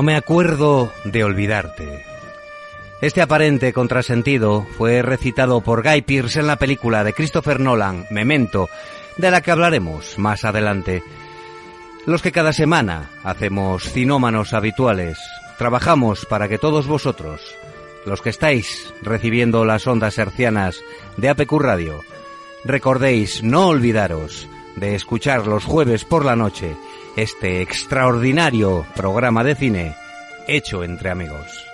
No me acuerdo de olvidarte. Este aparente contrasentido fue recitado por Guy Pearce en la película de Christopher Nolan, Memento, de la que hablaremos más adelante. Los que cada semana hacemos cinómanos habituales, trabajamos para que todos vosotros, los que estáis recibiendo las ondas hercianas de APQ Radio, recordéis no olvidaros de escuchar los jueves por la noche este extraordinario programa de cine hecho entre amigos.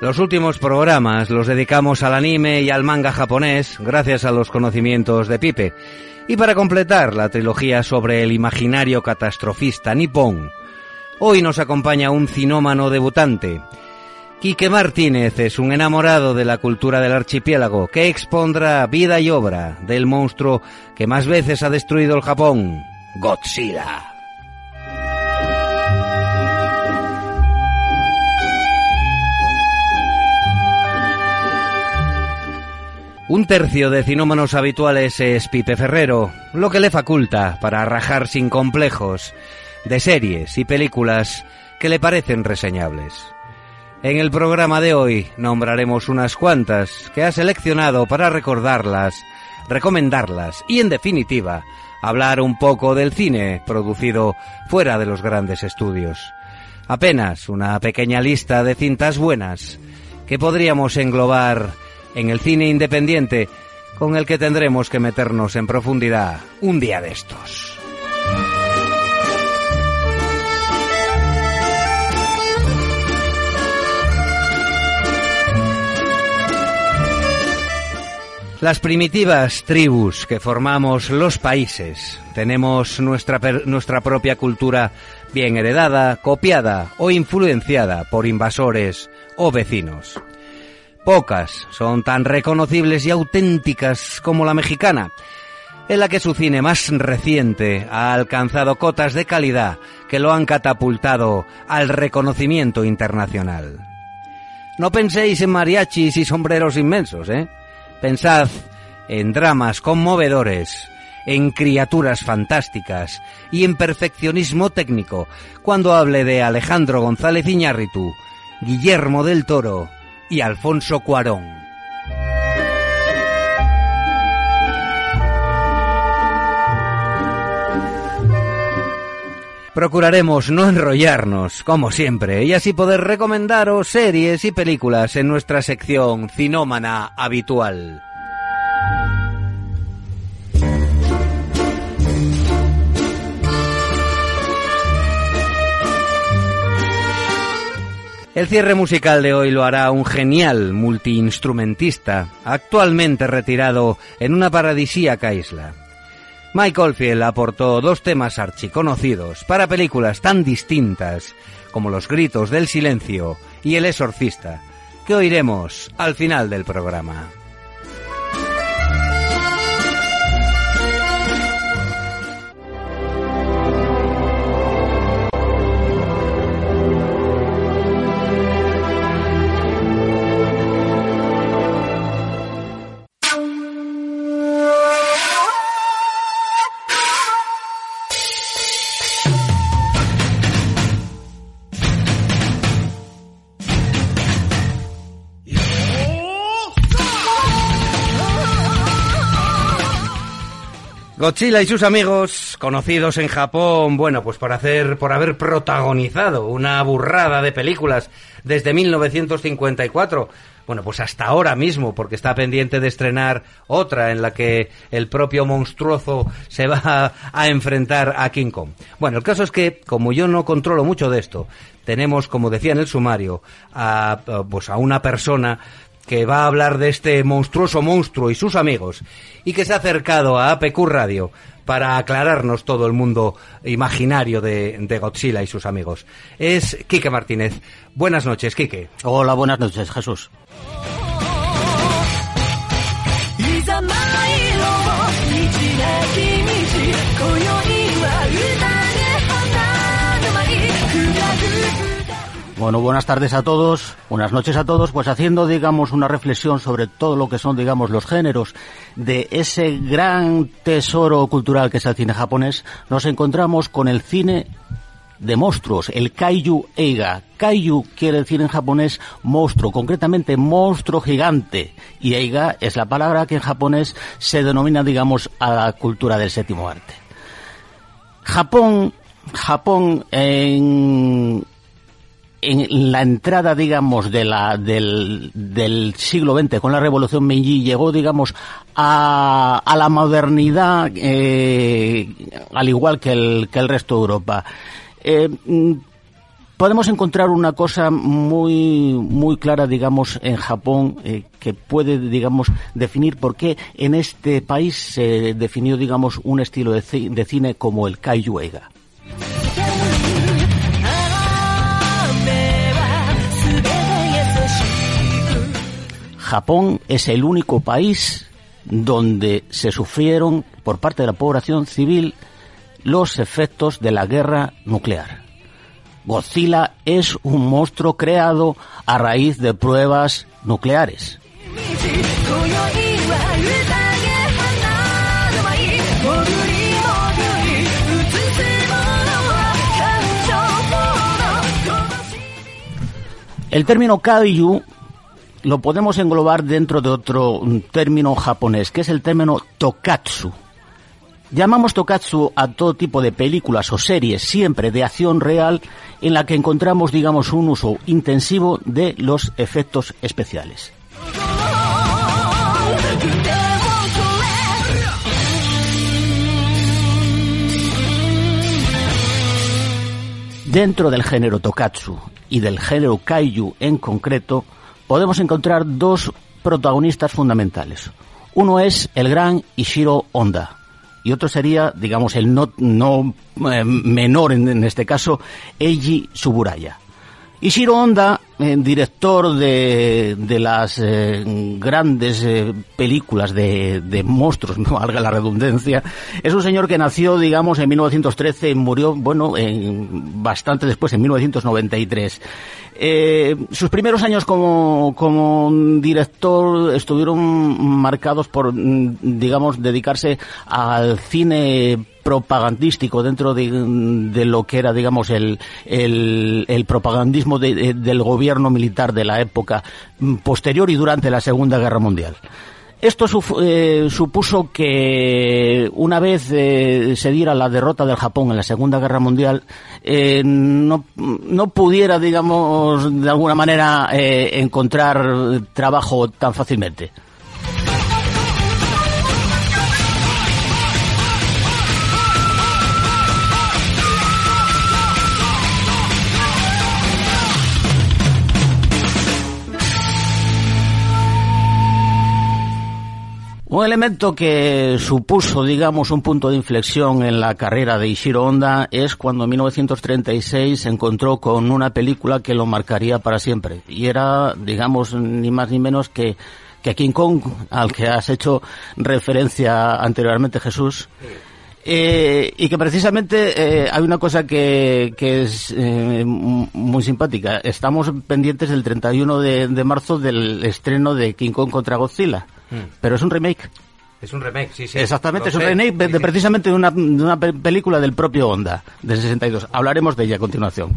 Los últimos programas los dedicamos al anime y al manga japonés gracias a los conocimientos de Pipe. Y para completar la trilogía sobre el imaginario catastrofista nipón, hoy nos acompaña un cinómano debutante. Quique Martínez es un enamorado de la cultura del archipiélago que expondrá vida y obra del monstruo que más veces ha destruido el Japón, Godzilla. Un tercio de cinómanos habituales es Pipe Ferrero, lo que le faculta para rajar sin complejos de series y películas que le parecen reseñables. En el programa de hoy nombraremos unas cuantas que ha seleccionado para recordarlas, recomendarlas y, en definitiva, hablar un poco del cine producido fuera de los grandes estudios. Apenas una pequeña lista de cintas buenas que podríamos englobar en el cine independiente con el que tendremos que meternos en profundidad un día de estos. Las primitivas tribus que formamos los países tenemos nuestra, nuestra propia cultura bien heredada, copiada o influenciada por invasores o vecinos. Pocas son tan reconocibles y auténticas como la mexicana, en la que su cine más reciente ha alcanzado cotas de calidad que lo han catapultado al reconocimiento internacional. No penséis en mariachis y sombreros inmensos, ¿eh? Pensad en dramas conmovedores, en criaturas fantásticas y en perfeccionismo técnico cuando hable de Alejandro González Iñárritu, Guillermo del Toro, y Alfonso Cuarón. Procuraremos no enrollarnos, como siempre, y así poder recomendaros series y películas en nuestra sección cinómana habitual. El cierre musical de hoy lo hará un genial multiinstrumentista, actualmente retirado en una paradisíaca isla. Mike Oldfield aportó dos temas archiconocidos para películas tan distintas como Los Gritos del Silencio y El Exorcista, que oiremos al final del programa. Godzilla y sus amigos, conocidos en Japón, bueno, pues por hacer, por haber protagonizado una burrada de películas desde 1954. Bueno, pues hasta ahora mismo, porque está pendiente de estrenar otra en la que el propio monstruoso se va a, enfrentar a King Kong. Bueno, el caso es que, como yo no controlo mucho de esto, tenemos, como decía en el sumario, a, pues a una persona que va a hablar de este monstruoso monstruo y sus amigos y que se ha acercado a APQ Radio para aclararnos todo el mundo imaginario de, Godzilla y sus amigos. Es Quique Martínez. Buenas noches, Quique. Hola, buenas noches, Jesús. Bueno, buenas tardes a todos, buenas noches a todos, pues haciendo, digamos, una reflexión sobre todo lo que son, digamos, los géneros de ese gran tesoro cultural que es el cine japonés, nos encontramos con el cine de monstruos, el Kaiju Eiga. Kaiju quiere decir en japonés monstruo, concretamente monstruo gigante. Y Eiga es la palabra que en japonés se denomina, digamos, a la cultura del séptimo arte. Japón, Japón en, en la entrada, digamos, de la, del, siglo XX con la Revolución Meiji llegó, digamos, a, a la modernidad eh, al igual que el, que el resto de Europa. Eh, mm, podemos encontrar una cosa muy muy clara, digamos, en Japón eh, que puede, digamos, definir por qué en este país se definió, digamos, un estilo de, de cine como el kaiju Japón es el único país donde se sufrieron por parte de la población civil los efectos de la guerra nuclear. Godzilla es un monstruo creado a raíz de pruebas nucleares. El término kaiju lo podemos englobar dentro de otro término japonés, que es el término tokatsu. Llamamos tokatsu a todo tipo de películas o series, siempre de acción real, en la que encontramos, digamos, un uso intensivo de los efectos especiales. Dentro del género tokatsu y del género kaiju en concreto, podemos encontrar dos protagonistas fundamentales. Uno es el gran Ishiro Honda y otro sería, digamos, el no, no eh, menor en, este caso, Eiji Suburaya. Ishiro Honda, eh, director de, de las eh, grandes películas de, de, monstruos, no valga la redundancia, es un señor que nació, digamos, en 1913 y murió, bueno, en, bastante después, en 1993. Eh, sus primeros años como, como director estuvieron marcados por, digamos, dedicarse al cine propagandístico dentro de, lo que era, digamos, el, el, el propagandismo de, de, del gobierno militar de la época posterior y durante la Segunda Guerra Mundial. Esto eh, supuso que una vez eh, se diera la derrota del Japón en la Segunda Guerra Mundial, eh, no, no, pudiera, digamos, de alguna manera encontrar trabajo tan fácilmente. Un elemento que supuso, digamos, un punto de inflexión en la carrera de Ishiro Honda es cuando en 1936 se encontró con una película que lo marcaría para siempre. Y era, digamos, ni más ni menos que, que King Kong, al que has hecho referencia anteriormente, Jesús. Eh, y que precisamente eh, hay una cosa que, que es eh, muy simpática. Estamos pendientes del 31 de, de marzo del estreno de King Kong contra Godzilla. Mm. Pero es un remake. Es un remake, sí, sí. Exactamente, es un remake de, de, precisamente de una, de una película del propio Honda, del 62. Hablaremos de ella a continuación.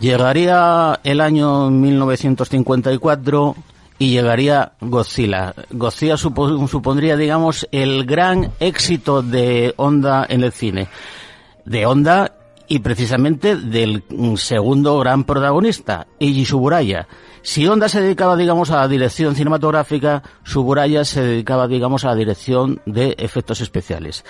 Llegaría el año 1954 y llegaría Godzilla. Godzilla supondría, digamos, el gran éxito de Honda en el cine. De Honda y precisamente del segundo gran protagonista, Eiji Suburaya. Si Honda se dedicaba, digamos, a la dirección cinematográfica, Suburaya se dedicaba, digamos, a la dirección de efectos especiales.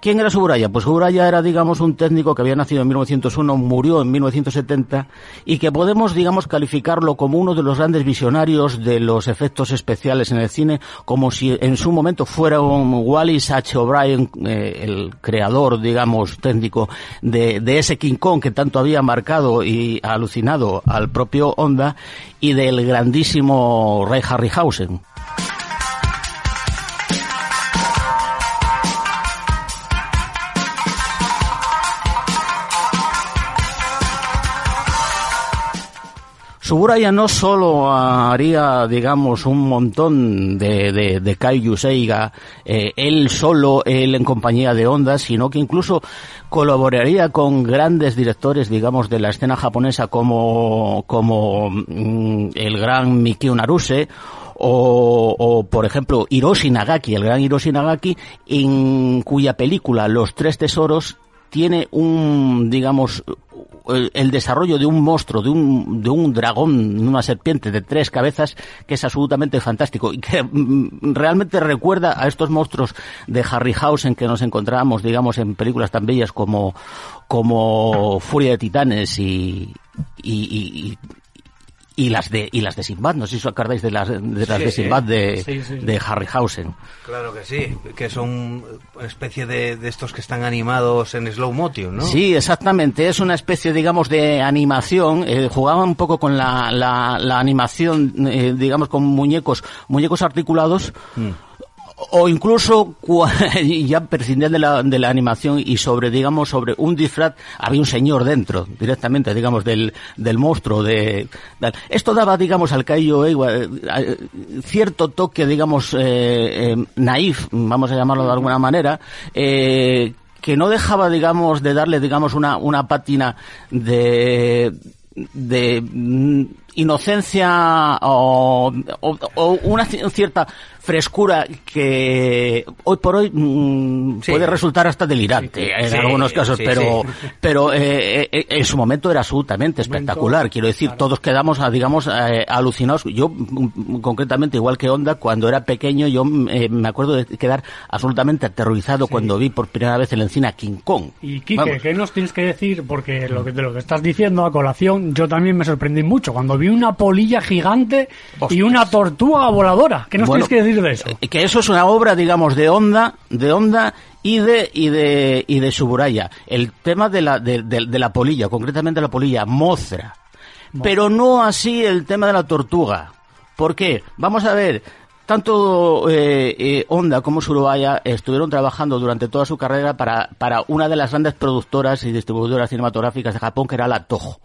¿Quién era Suburaya? Pues Suburaya era, digamos, un técnico que había nacido en 1901, murió en 1970 y que podemos, digamos, calificarlo como uno de los grandes visionarios de los efectos especiales en el cine, como si en su momento fuera un Wallis H. O'Brien, eh, el creador, digamos, técnico de, ese King Kong que tanto había marcado y alucinado al propio Honda y del grandísimo Ray Harryhausen. Suburaya no solo haría, digamos, un montón de, de, de Seiga, eh, él solo, él en compañía de Honda, sino que incluso colaboraría con grandes directores, digamos, de la escena japonesa como, como mm, el gran Mikio Naruse, o, o, por ejemplo Hiroshi Nagaki, el gran Hiroshi Nagaki, en cuya película Los Tres Tesoros tiene un, digamos, el, desarrollo de un monstruo, de un, de un dragón, una serpiente de tres cabezas, que es absolutamente fantástico y que mm, realmente recuerda a estos monstruos de Harryhausen que nos encontramos, digamos, en películas tan bellas como, como Furia de Titanes y, y, y, y las de y las de Sinbad, no sé si os acordáis de las de, las Sí, de. Sinbad de, Sí, sí. de Harryhausen. Claro que sí, que son una especie de, de estos que están animados en slow motion, ¿no? Sí, exactamente. Es una especie, digamos, de animación. Eh, jugaba un poco con la, la, la animación, eh, digamos, con muñecos, muñecos articulados. O incluso ya prescindían de la, de la animación y sobre, digamos, sobre un disfraz había un señor dentro, directamente, digamos, del, del monstruo. De. Esto daba, digamos, al Kaiju Eiwa, eh, eh, cierto toque, digamos, eh, eh, naif, vamos a llamarlo de alguna manera, eh, que no dejaba, digamos, de darle, digamos, una, una pátina de, de mm, inocencia o, o- o una ci- cierta frescura que hoy por hoy mm, Sí. puede resultar hasta delirante en Sí, algunos casos, pero pero eh, eh, en su momento era absolutamente espectacular. Quiero decir, todos quedamos, ah, digamos, eh, alucinados. Yo, mm, concretamente, igual que Onda, cuando era pequeño, yo mm, eh, me acuerdo de quedar absolutamente aterrorizado cuando vi por primera vez en la encina King Kong. Y Quique, Vamos. ¿qué nos tienes que decir? Porque lo que, de lo que estás diciendo a colación, yo también me sorprendí mucho cuando vi una polilla gigante y una tortuga voladora. ¿Qué nos Bueno, tienes que decir de eso? eh, Que eso es una obra, digamos, de onda, de onda y de y de y de Suburaya. El tema de la de, de- de la polilla, concretamente la polilla Mothra, pero no así el tema de la tortuga. ¿Por qué? Vamos a ver. Tanto eh, eh, Honda como Surubaya estuvieron trabajando durante toda su carrera para, para una de las grandes productoras y distribuidoras cinematográficas de Japón, que era la Toho.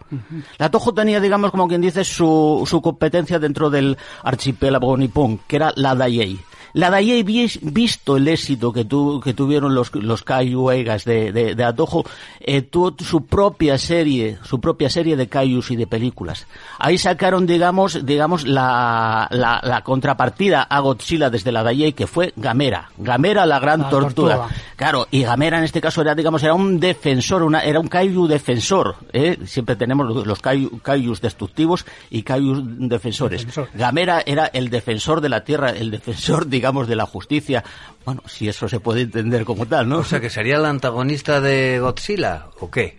La Toho tenía, digamos, como quien dice, su, su competencia dentro del archipiélago nipón, que era la Daiei. La Daiei, vis- visto el éxito que, tu- que tuvieron los, los Kaiju de, de, de Atojo, eh, tuvo su propia serie, su propia serie de Kaijus y de películas. Ahí sacaron, digamos, digamos la, la, la contrapartida a Godzilla desde la Daiei, que fue Gamera. Gamera, la gran La tortuga. tortuga. Claro, y Gamera en este caso era, digamos, era un defensor, una, era un Kaiju defensor. ¿eh? Siempre tenemos los, los Kaiju- Kaijus destructivos y Kaijus defensores. Defensor. Gamera era el defensor de la tierra, el defensor, digamos, de la justicia. Bueno, si eso se puede entender como tal, ¿no? O sea, que sería el antagonista de Godzilla, ¿o qué?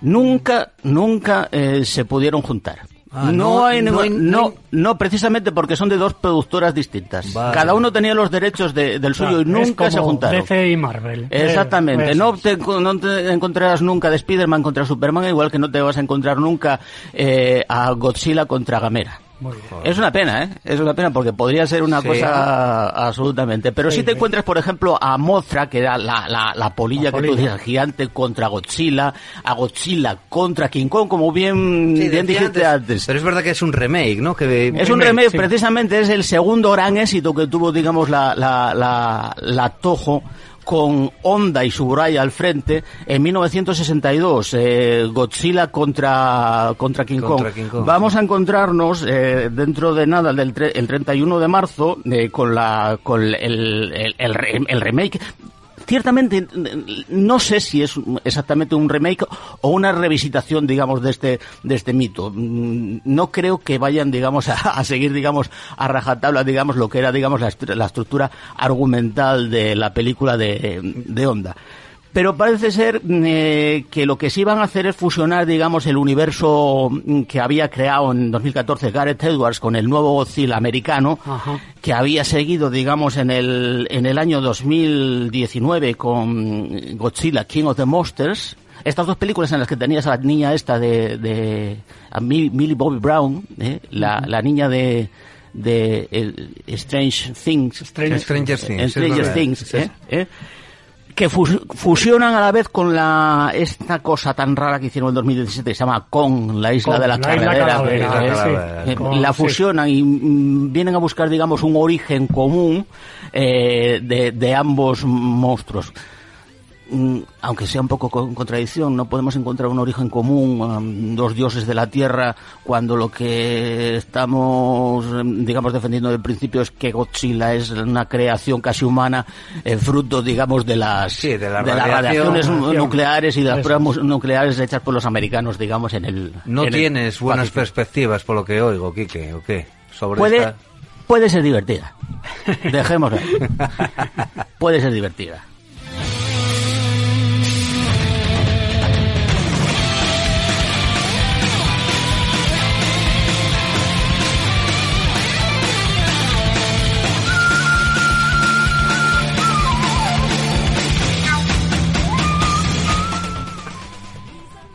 nunca, nunca eh, se pudieron juntar. Ah, no, no- hay, no hay- no, precisamente porque son de dos productoras distintas. Vale. Cada uno tenía los derechos de- del suyo y es nunca se juntaron. DC y Marvel. Exactamente. Eh, No te, no te encontrarás nunca de Spider-Man contra Superman, igual que no te vas a encontrar nunca eh, a Godzilla contra Gamera. Muy bien. Es una pena, ¿eh? Es una pena porque podría ser una Sí. cosa absolutamente. Pero Sí, si te encuentras, por ejemplo, a Mothra, que era la, la, la polilla La que tú polilla. dices, gigante contra Godzilla, a Godzilla contra King Kong, como bien, Sí, bien dijiste antes. Pero es verdad que es un remake, ¿no? Que Es un remake, remake, sí. precisamente es el segundo gran éxito que tuvo, digamos, la, la, la, la Toho con Honda y Suburaya al frente en 1962, eh, Godzilla contra, contra, King, Contra Kong. King Kong, Vamos a encontrarnos eh, dentro de nada, del tre- el 31 de marzo, eh, con, la, con el, el, el re- el remake ciertamente no sé si es exactamente un remake o una revisitación, digamos, de este, de este mito. Mm, no creo que vayan, digamos, a, seguir, digamos, a rajatabla, digamos, lo que era, digamos, la, la estructura argumental de la película de, de Onda. Pero parece ser eh, que lo que sí van a hacer es fusionar, digamos, el universo que había creado en 2014 Gareth Edwards con el nuevo Godzilla americano, que había seguido, digamos, en el, en el año 2019 con Godzilla King of the Monsters. Estas dos películas en las que tenías a la niña esta de, de a Millie Bobby Brown, eh, la, la niña de, de Strange Things. Strange, Stranger Things. Stranger Things, eh, eh que fusionan a la vez con la esta cosa tan rara que hicieron en 2017 se llama Con, la isla de la, la la fusionan y mm, vienen a buscar digamos un origen común eh, de, de ambos monstruos aunque sea un poco con contradicción, no podemos encontrar un origen común, um, dos dioses de la tierra, cuando lo que estamos, em, digamos, defendiendo del principio es que Godzilla es una creación casi humana, eh, fruto, digamos, de las, de, las radiaciones nucleares y de las pruebas nucleares hechas por los americanos, digamos, en el. No tienes buenas perspectivas, por lo que oigo, Quique, ¿o qué? Sobre puede, puede ser divertida. Dejémoslo. puede ser divertida.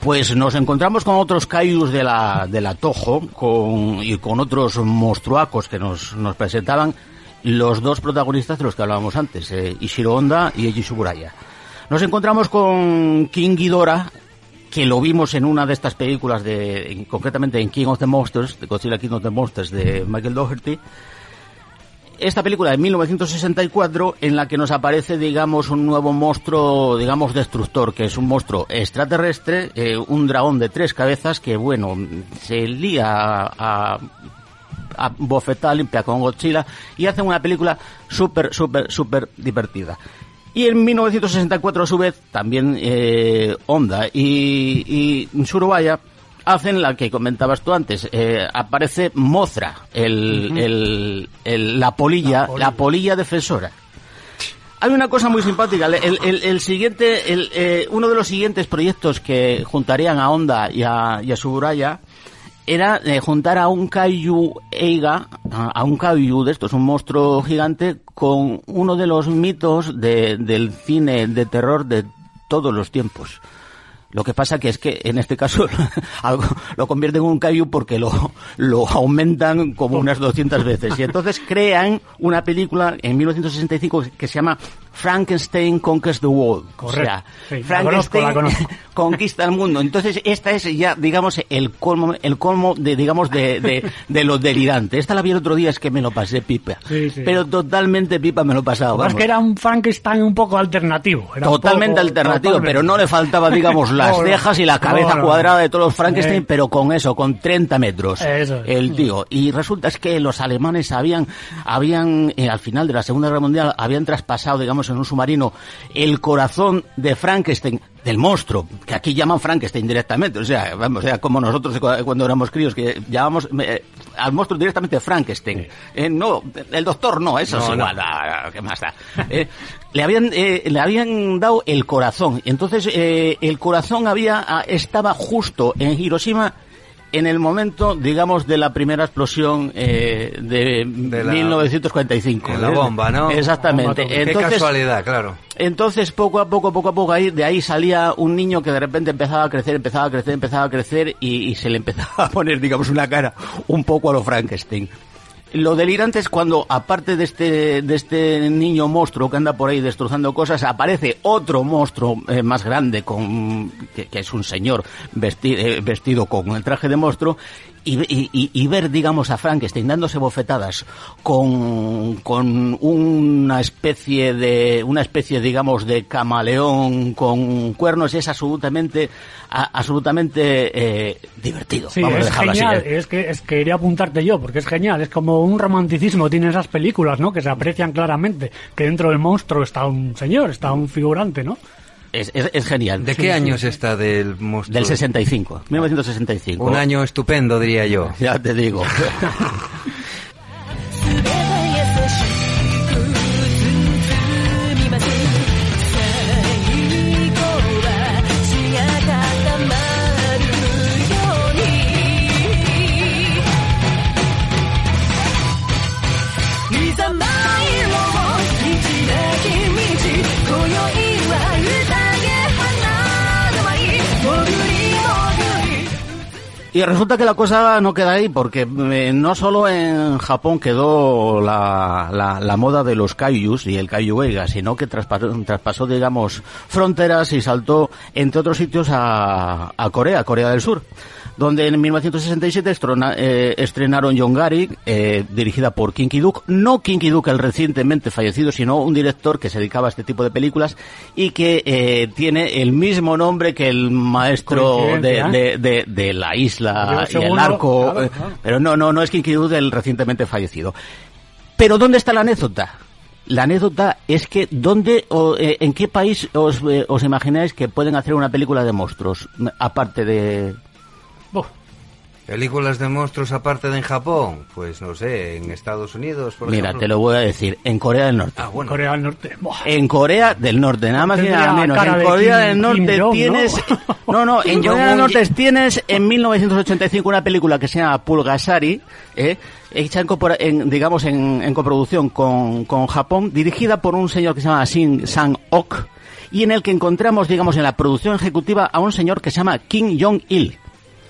Pues nos encontramos con otros kaijus de la, de la Toho con, y con otros monstruacos que nos, nos presentaban los dos protagonistas de los que hablábamos antes, eh, Ishiro Honda y Eiji Suburaya. Nos encontramos con King Ghidorah, que lo vimos en una de estas películas, de, concretamente en King of the Monsters, de Godzilla King of the Monsters de Michael Dougherty, esta película de 1964 en la que nos aparece, digamos, un nuevo monstruo, digamos, destructor, que es un monstruo extraterrestre, eh, un dragón de tres cabezas que, bueno, se lía a, a limpia con Godzilla y hace una película súper, súper, súper divertida. Y en 1964, a su vez, también eh, Honda y, y Surubaya hacen la que comentabas tú antes. Eh, aparece Mothra, el, el, la, polilla, la, polilla, defensora. Hay una cosa muy simpática. El, siguiente, el, eh, uno de los siguientes proyectos que juntarían a Honda y a, y a Suburaya era eh, juntar a un Kaiju Eiga, a, un Kaiju de estos, un monstruo gigante, con uno de los mitos de, del cine de terror de todos los tiempos. Lo que pasa que es que en este caso lo convierten en un kaiju porque lo, lo aumentan como unas 200 veces. Y entonces crean una película en 1965 que se llama Frankenstein Conquers the World. Correcto. O sea, Frankenstein conquista el mundo. Entonces, esta es ya, digamos, el colmo, el colmo de, digamos, de, de, de lo delirante. Esta la vi el otro día, es que me lo pasé pipa. Pero totalmente pipa me lo he pasado. Es que era un Frankenstein un poco alternativo. totalmente alternativo, pero no le faltaba, digamos, las cejas y la cabeza cuadrada de todos los Frankenstein, pero con eso, con 30 metros. El tío. Y resulta es que los alemanes habían, habían, eh, al final de la Segunda Guerra Mundial, habían traspasado, digamos, en un submarino el corazón de Frankenstein, del monstruo, que aquí llaman Frankenstein directamente, o sea, vamos, o sea, como nosotros cuando éramos críos, que llamamos eh, al monstruo directamente Frankenstein. Eh, no, el doctor no, eso es igual, ah, ¿qué más da? Eh, le habían, le habían dado el corazón, entonces el corazón había, ah, estaba justo en Hiroshima en el momento, digamos, de la primera explosión eh, de, 1945. la bomba, ¿no? Exactamente. Qué casualidad, claro. Entonces, poco a poco, poco a poco, ahí, de ahí salía un niño que de repente empezaba a crecer, empezaba a crecer, empezaba a crecer y, y se le empezaba a poner, digamos, una cara un poco a lo Frankenstein. Lo delirante es cuando, aparte de este, de este niño monstruo que anda por ahí destrozando cosas, aparece otro monstruo eh, más grande, con, que, es un señor vestido, eh, vestido con el traje de monstruo, y, y- y ver, digamos, a Frankenstein dándose bofetadas con, con una especie de, una especie, digamos, de camaleón con cuernos es absolutamente, a- absolutamente eh, divertido. Sí, Vamos a es así, genial. ¿eh? Es que es que quería apuntarte yo, porque es genial. Es como un romanticismo. Tiene esas películas, ¿no? Que se aprecian claramente. Que dentro del monstruo está un señor, está un figurante, ¿no? Es, es- es genial. ¿De qué años está del monstruo? Del 65, 1965. Un año estupendo, diría yo. Ya te digo. Y resulta que la cosa no queda ahí, porque eh, no solo en Japón quedó la, la, moda de los kaijus y el kaiju eiga, sino que traspasó, traspasó, digamos, fronteras y saltó, entre otros sitios, a Corea, Corea del Sur, donde en 1967 estrona- eh, estrenaron Yongari, eh, dirigida por Kinky Duk, no Kinky Duk el recientemente fallecido, sino un director que se dedicaba a este tipo de películas y que eh, tiene el mismo nombre que el maestro de, Coincidencia, de- de, de la isla y el arco, claro, eh, claro. pero no, no, no es Kinky Duk el recientemente fallecido. Pero ¿dónde está la anécdota? La anécdota es que ¿dónde o, eh, en qué país os, eh, os imagináis que pueden hacer una película de monstruos aparte de Buf. ¿Películas de monstruos aparte de en Japón? Pues no sé, en Estados Unidos, por Mira, ejemplo. te lo voy a decir, en Corea del Norte. Ah, bueno. Corea del Norte. Buah. En Corea del Norte, nada más y nada menos. En de Corea Kim- del Norte Jong, ¿no? tienes. No, no, en Corea del Norte y- tienes en 1985 una película que se llama Pulgasari, ¿eh? hecha en, copora- en, digamos en, en coproducción con, con Japón, dirigida por un señor que se llama Shin Sang-ok, y en el que encontramos, digamos, en la producción ejecutiva a un señor que se llama Kim Jong-il.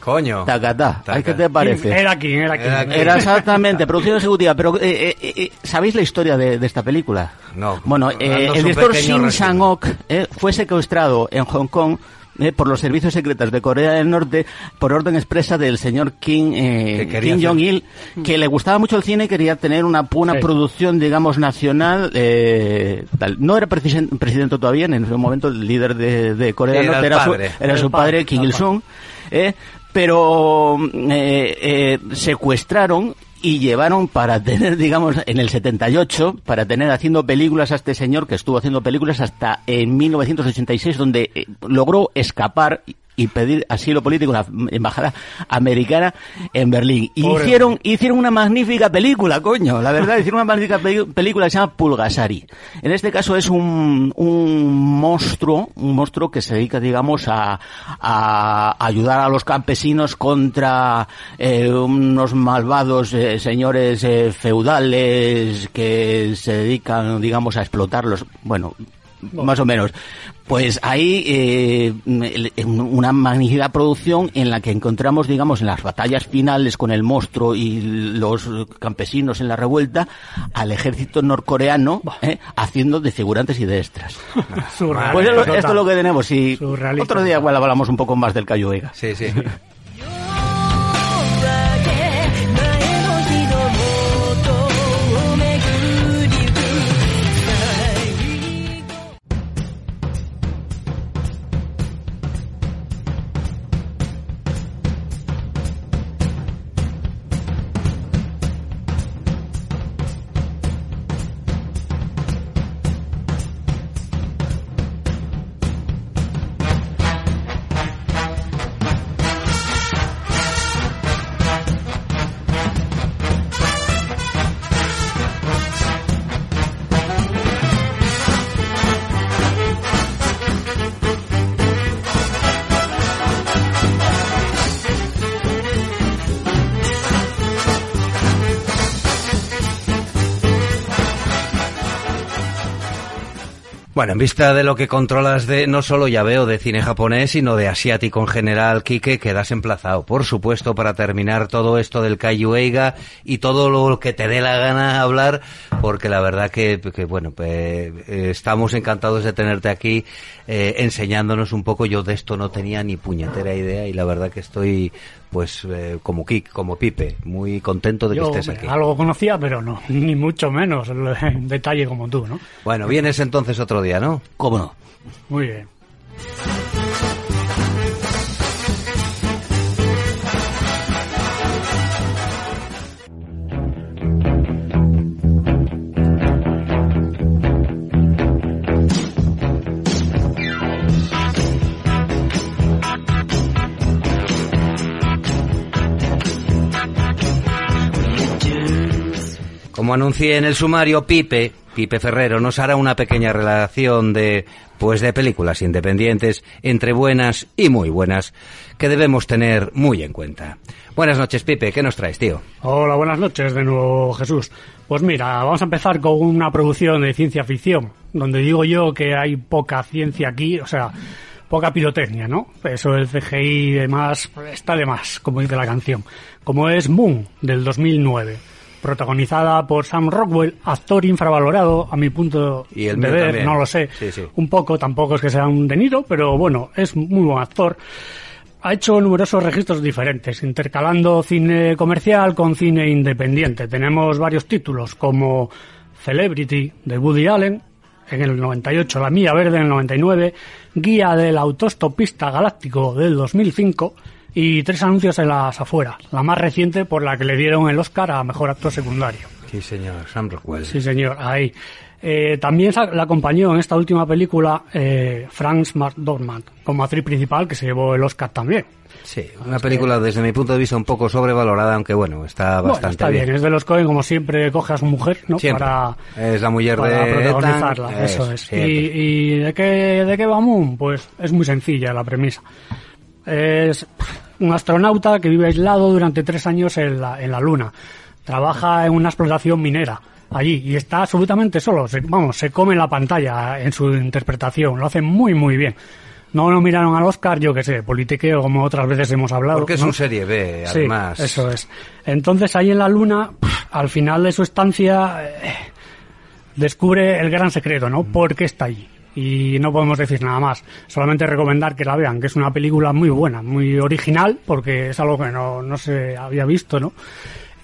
Coño. Takata, Taka. ¿qué te parece? Era aquí, era aquí. Era aquí. Era exactamente, producción ejecutiva. Pero, eh, eh, eh, ¿sabéis la historia de, de esta película? No. Bueno, eh, el director Shin. Sang-ok eh, fue secuestrado en Hong Kong eh, por los servicios secretos de Corea del Norte por orden expresa del señor Kim, eh, Que Kim Jong-il, que le gustaba mucho el cine y quería tener una, una Sí. producción, digamos, nacional. eh, tal. No era presiden- presidente todavía, en ese momento el líder de, de Corea del Era Norte el era, su, padre. era El su padre, padre, Kim Il-sung. ¿eh? Pero eh, eh, secuestraron y llevaron para tener, digamos, en el 78, para tener haciendo películas a este señor que estuvo haciendo películas hasta en 1986, donde eh, logró escapar y pedir asilo político en la embajada americana en Berlín. Y Pobre hicieron, hicieron una magnífica película, coño. La verdad, hicieron una magnífica película que se llama Pulgasari. En este caso es un, un monstruo, un monstruo que se dedica, digamos, a, a ayudar a los campesinos contra eh, unos malvados eh, señores eh, feudales que se dedican, digamos, a explotarlos. Bueno, más o menos. Pues hay eh, el- una magnífica producción en la que encontramos, digamos, en las batallas finales con el monstruo y los campesinos en la revuelta, al ejército norcoreano eh, haciendo de figurantes y de extras. Pues esto es lo que tenemos y otro día igual hablamos un poco más del Cayo Vega. Sí, sí. vista de lo que controlas de no solo ya veo de cine japonés, sino de asiático en general, Quique, quedas emplazado, por supuesto, para terminar todo esto del Kaiju Eiga y todo lo que te dé la gana hablar, porque la verdad que, bueno, pues, estamos encantados de tenerte aquí eh, enseñándonos un poco. Yo de esto no tenía ni puñetera idea y la verdad que estoy pues eh, como Kik, como Pipe, muy contento de que Yo estés hombre, aquí. algo conocía, pero no, ni mucho menos en detalle como tú, ¿no? Bueno, vienes entonces otro día, ¿no? ¿Cómo no? Muy bien. Como anuncié en el sumario, Pipe, Pipe Ferrero, nos hará una pequeña relación de, pues de películas independientes, entre buenas y muy buenas, que debemos tener muy en cuenta. Buenas noches, Pipe, ¿qué nos traes, tío? Hola, buenas noches de nuevo, Jesús. Pues mira, vamos a empezar con una producción de ciencia ficción, donde digo yo que hay poca ciencia aquí, o sea, poca pirotecnia, ¿no? Eso del CGI y demás está de más, como dice la canción. Como es Moon, del 2009, protagonizada por Sam Rockwell, actor infravalorado, a mi punto Y el de ver, también. no lo sé. Sí, sí. Un poco, tampoco es que sea un De Niro, pero bueno, es muy buen actor ha hecho numerosos registros diferentes, intercalando cine comercial con cine independiente. Tenemos varios títulos como Celebrity de Woody Allen en el 98, La Mía Verde en el 99, Guía del Autostopista Galáctico del 2005 y tres anuncios en las afueras, la más reciente por la que le dieron el Oscar a Mejor Actor Secundario. Sí, señor, Sam Rockwell. Sí, señor, ahí. Eh, también la acompañó en esta última película eh, Franz McDormand como actriz principal, que se llevó el Oscar también. Sí, una película desde mi punto de vista un poco sobrevalorada, aunque bueno, está Bueno, bastante está bien. es de los Cohen, como siempre, coge a su mujer, ¿no? Siempre. Para, Es la mujer para de protagonizarla, eso es. siempre. ¿Y, y de, qué, de qué va Moon? Pues es muy sencilla la premisa. Es un astronauta que vive aislado durante tres años en la, en la Luna. Trabaja en una explotación minera allí y está absolutamente solo. Se- vamos, se come la pantalla en su interpretación. Lo hace muy, muy bien. No lo miraron al Oscar, yo que sé, politiqueo, como otras veces hemos hablado. Porque es ¿no? un serie B, Sí, además. eso es. Entonces ahí en la luna, al final de su estancia, eh, descubre el gran secreto, ¿no? ¿Por qué está allí? Y no podemos decir nada más. Solamente recomendar que la vean, que es una película muy buena, muy original, porque es algo que no, no se había visto, ¿no?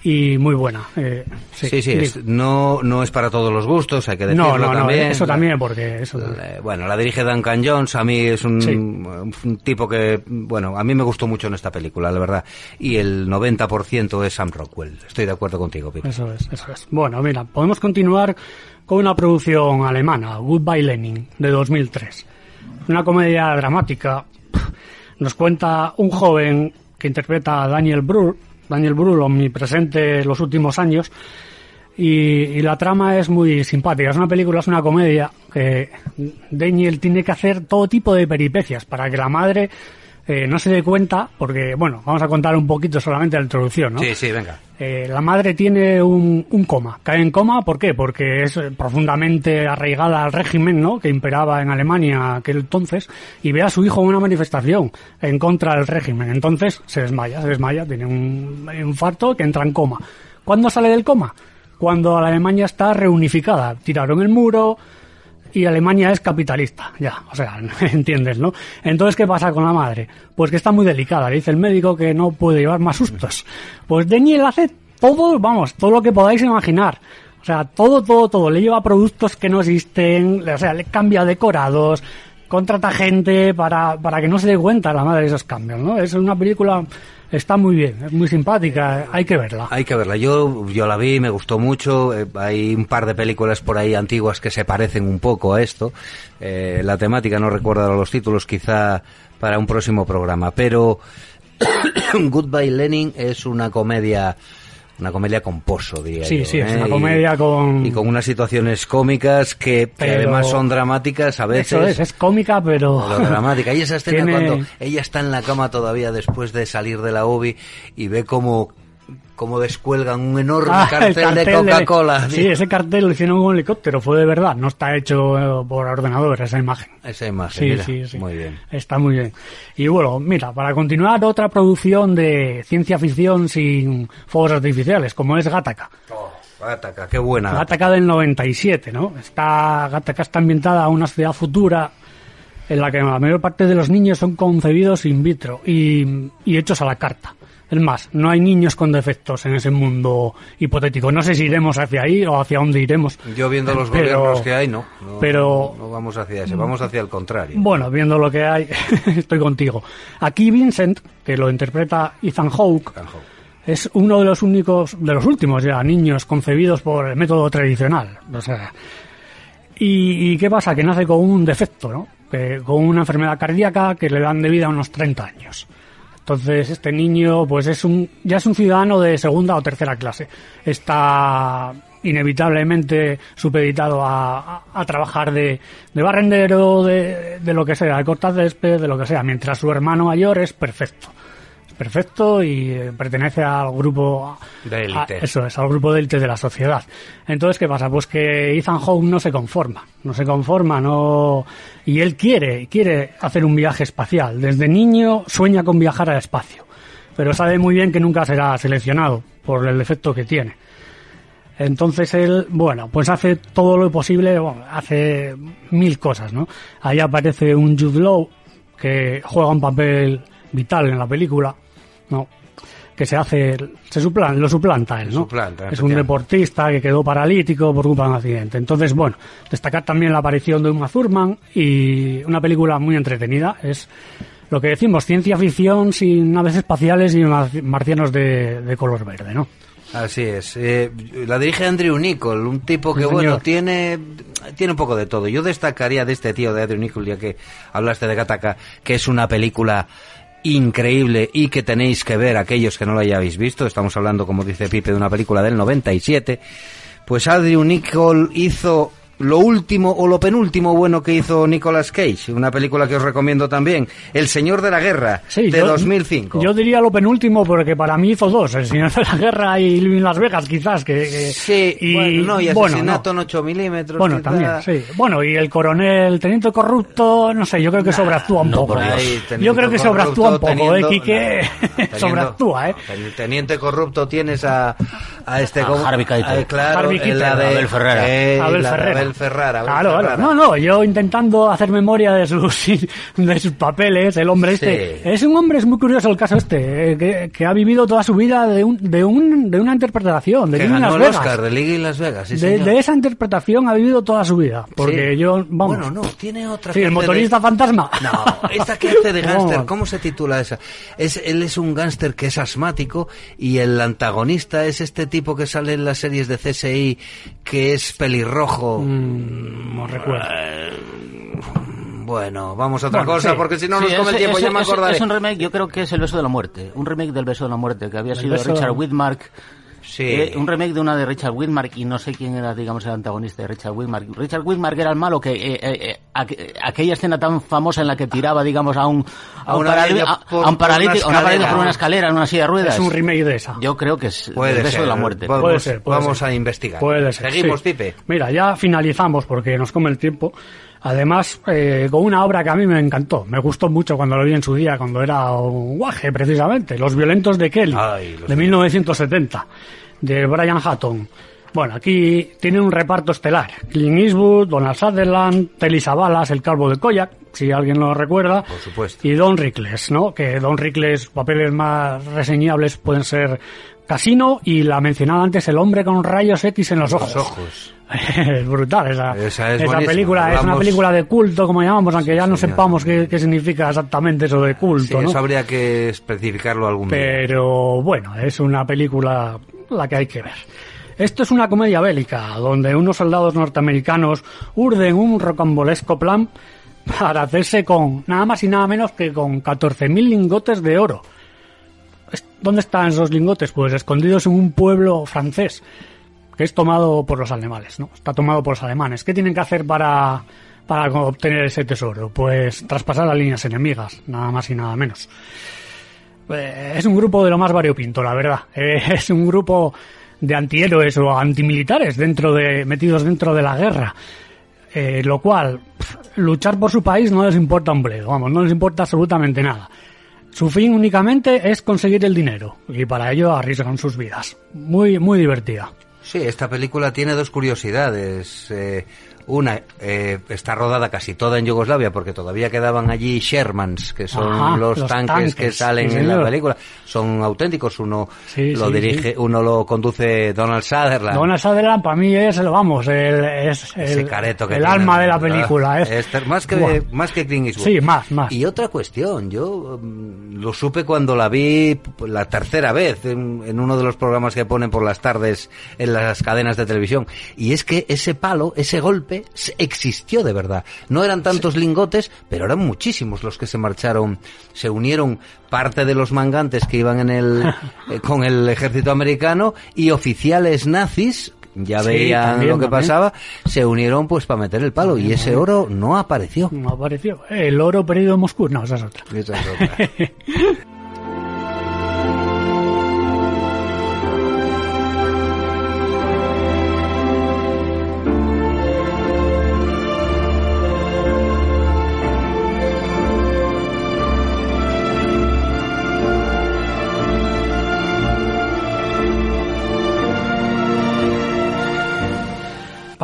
Y muy buena. eh, sí, Sí, sí, Digo. es- no, no es para todos los gustos, hay que decirlo no, no, no, también. eso también, porque eso... Eh, Bueno, la dirige Duncan Jones, a mí es un, Sí. un tipo que, bueno, a mí me gustó mucho en esta película, la verdad. Y el 90% es Sam Rockwell. Estoy de acuerdo contigo, Pipe. Eso es, eso es. Bueno, mira, podemos continuar con una producción alemana, Goodbye Lenin, de 2003. Una comedia dramática. Nos cuenta un joven que interpreta a Daniel Brühl, Daniel Brühl, omnipresente en los últimos años, y, y la trama es muy simpática. Es una película, es una comedia que Daniel tiene que hacer todo tipo de peripecias para que la madre eh, no se dé cuenta, porque, bueno, vamos a contar un poquito solamente la introducción, ¿no? Sí, sí, venga. Eh, la madre tiene un, un coma. Cae en coma, ¿por qué? Porque es eh, profundamente arraigada al régimen, ¿no? Que imperaba en Alemania aquel entonces y ve a su hijo en una manifestación en contra del régimen. Entonces se desmaya, se desmaya, tiene un infarto que entra en coma. ¿Cuándo sale del coma? Cuando la Alemania está reunificada. Tiraron el muro, y Alemania es capitalista, ya, o sea, entiendes, ¿no? Entonces, ¿qué pasa con la madre? Pues que está muy delicada, le dice el médico que no puede llevar más sustos. Pues Daniel hace todo, vamos, todo lo que podáis imaginar. O sea, todo, todo, todo. Le lleva productos que no existen, o sea, le cambia decorados, contrata gente para, para que no se dé cuenta la madre de esos cambios, ¿no? Es una película, está muy bien, es muy simpática, hay que verla. Hay que verla. Yo, yo la vi, me gustó mucho. eh, hay un par de películas por ahí antiguas que se parecen un poco a esto. Eh, la temática no recuerdo los títulos, quizá para un próximo programa. Pero Goodbye Lenin es una comedia, una comedia con pozo, diría Sí, yo, sí, es ¿eh? una Y- comedia con... y con unas situaciones cómicas que, que Pero- además son dramáticas a veces. Eso es, es cómica, pero... Lo dramática. Y esa escena Tiene- cuando ella está en la cama todavía después de salir de la UBI y ve como, como descuelgan un enorme Ah, el cartel, de Coca-Cola. Sí, ese cartel lo hicieron con un helicóptero, fue de verdad, no está hecho eh, por ordenador esa imagen. Esa imagen, Sí, mira. sí, sí. Muy bien. Está muy bien. Y bueno, mira, para continuar, otra producción de ciencia ficción sin fuegos artificiales, como es Gattaca. Oh, Gattaca, qué buena. Gattaca del 97, ¿no? Está, Gattaca está ambientada a una ciudad futura en la que la mayor parte de los niños son concebidos in vitro y, y hechos a la carta. Es más, no hay niños con defectos en ese mundo hipotético. No sé si iremos hacia ahí o hacia dónde iremos. Yo viendo los Pero- gobiernos que hay, no. No, pero- no vamos hacia ese, vamos hacia el contrario. Bueno, viendo lo que hay, estoy contigo. Aquí Vincent, que lo interpreta Ethan Hawke, es uno de los únicos, de los últimos ya, niños concebidos por el método tradicional. O sea, ¿y, y qué pasa? Que nace con un defecto, ¿no? Que- con una enfermedad cardíaca que le dan de vida unos 30 años. Entonces este niño, pues es un, ya es un ciudadano de segunda o tercera clase. Está inevitablemente supeditado a, a- trabajar de, de barrendero, de, de lo que sea, de cortar césped, de lo que sea, mientras su hermano mayor es perfecto. Perfecto y eh, pertenece al grupo... De élite. eso es, al grupo de élite de la sociedad. Entonces, ¿qué pasa? Pues que Ethan Hawke no se conforma, no se conforma, no... Y él quiere, quiere hacer un viaje espacial. Desde niño sueña con viajar al espacio, pero sabe muy bien que nunca será seleccionado por el defecto que tiene. Entonces él, bueno, pues hace todo lo posible, bueno, hace mil cosas, ¿no? Ahí aparece un Jude Law que juega un papel vital en la película, ¿no? Que se hace, se suplan- lo suplanta él, ¿no? Suplanta, es un deportista que quedó paralítico por culpa de un accidente. Entonces, bueno, destacar también la aparición de Uma Thurman y una película muy entretenida. Es lo que decimos, ciencia ficción sin naves espaciales y mar- marcianos de, de color verde, ¿no? Así es. Eh, la dirige Andrew Nichol, un tipo que, bueno, tiene, tiene un poco de todo. Yo destacaría de este tío de Andrew Nichol, ya que hablaste de Gattaca, que es una película increíble y que tenéis que ver aquellos que no lo hayáis visto. Estamos hablando, como dice Pipe, de una película del 97. Pues Andrew Nichol hizo lo último o lo penúltimo bueno que hizo Nicolas Cage, una película que os recomiendo también, El Señor de la Guerra, Sí, de yo- 2005. Yo diría lo penúltimo porque para mí hizo dos, El Señor de la Guerra y Living Las Vegas quizás. Que, que- Sí, y, bueno, no, y bueno, asesinato no. en 8 milímetros. Bueno, quizá. también, sí. Bueno, y el coronel, teniente corrupto, no sé, yo creo que sobreactúa un no, poco. Ahí, teniente Yo creo que sobreactúa un corrupto, poco, ¿eh, teniendo- Quique? no, teniendo- sobreactúa, ¿eh? Teniente corrupto tienes a, a este... A como- Harvey Keitel. a- claro, Harvey Keitel, la de, Abel Ferrara. eh, Abel la Claro, claro. Ferrara. No, no, yo intentando hacer memoria de sus, de sus papeles, el hombre este. Sí. Es un hombre, es muy curioso el caso este, eh, que, que ha vivido toda su vida de, un, de, un, de una interpretación, de Que ganó Las el Vegas. Oscar de Liga y Las Vegas, sí, de, esa interpretación ha vivido toda su vida. Porque Sí. yo, vamos. Bueno, no, tiene otra Sí, el motorista de- fantasma. No, esta que hace de gángster, No. ¿cómo se titula esa? Es, él es un gángster que es asmático y el antagonista es este tipo que sale en las series de CSI que es pelirrojo. Mm, no recuerdo. Bueno, vamos a otra Bueno, cosa sí. porque si no Sí, nos come el tiempo, ese- ya me acordaré. Es un remake, yo creo que es El beso de la muerte. Un remake del beso de la muerte que había El sido beso- Richard Widmark. Sí. Eh, un remake de una de Richard Widmark y no sé quién era, digamos, el antagonista de Richard Widmark. Richard Widmark era el malo que eh, eh, eh, aqu- aquella escena tan famosa en la que tiraba, digamos, a un, a A un, una por- a un una paralítico, una escalera. por una escalera en una silla de ruedas. Es un remake de esa. Yo creo que es Puede el beso ser. de la muerte. Vamos, Puede ser, puede vamos ser. a investigar. Puede ser. Seguimos, sí. Pipe. Mira, ya finalizamos porque nos come el tiempo. Además, eh, con una obra que a mí me encantó. Me gustó mucho cuando lo vi en su día, cuando era un guaje, precisamente. Los violentos de Kelly, Ay, de 1970, de Brian Hatton. Bueno, aquí tiene un reparto estelar. Clint Eastwood, Donald Sutherland, Telly Savalas, el calvo de Koyak, si alguien lo recuerda. Por supuesto. Y Don Rickles, ¿no? Que Don Rickles, papeles más reseñables pueden ser Casino y la mencionada antes, El hombre con rayos X en los ojos. Los ojos. es brutal esa, Esa es película, es una película de culto, como llamamos, aunque ya no señor. sepamos qué, qué significa exactamente eso de culto, Sí, ¿no? eso habría que especificarlo algún día. Pero bueno, es una película la que hay que ver. Esto es una comedia bélica, donde unos soldados norteamericanos urden un rocambolesco plan para hacerse con nada más y nada menos que con 14.000 lingotes de oro. ¿Dónde están esos lingotes? Pues escondidos en un pueblo francés, que es tomado por los alemanes, ¿no? Está tomado por los alemanes. ¿Qué tienen que hacer para, para obtener ese tesoro? Pues traspasar las líneas enemigas, nada más y nada menos. Eh, es un grupo de lo más variopinto, la verdad. Es un grupo de antihéroes o antimilitares dentro de, metidos dentro de la guerra. Eh, lo cual, luchar por su país no les importa un bledo, vamos, no les importa absolutamente nada. Su fin únicamente es conseguir el dinero y para ello arriesgan sus vidas. Muy, muy divertida. Sí, esta película tiene dos curiosidades. Eh, Una eh, está rodada casi toda en Yugoslavia porque todavía quedaban allí Shermans, que son Ajá, los, los tanques, que salen sí, en la película. Son auténticos. Uno Sí, lo sí, dirige, uno lo conduce Donald Sutherland. Donald Sutherland para mí es, vamos, el, es el, careto que el tiene, alma de la película. Es, Este- más que más que Clint Eastwood. Sí, más, más. Y otra cuestión, yo mm, lo supe cuando la vi la tercera vez en, en uno de los programas que ponen por las tardes en las cadenas de televisión. Y es que ese palo, ese golpe, existió de verdad. No eran tantos lingotes, pero eran muchísimos los que se marcharon, se unieron parte de los mangantes que iban en el eh, con el ejército americano y oficiales nazis ya Sí, veían también, lo que también. pasaba, se unieron pues para meter el palo y ese oro no apareció. No apareció. El oro perdido en Moscú, no, esa es otra. Esa es otra.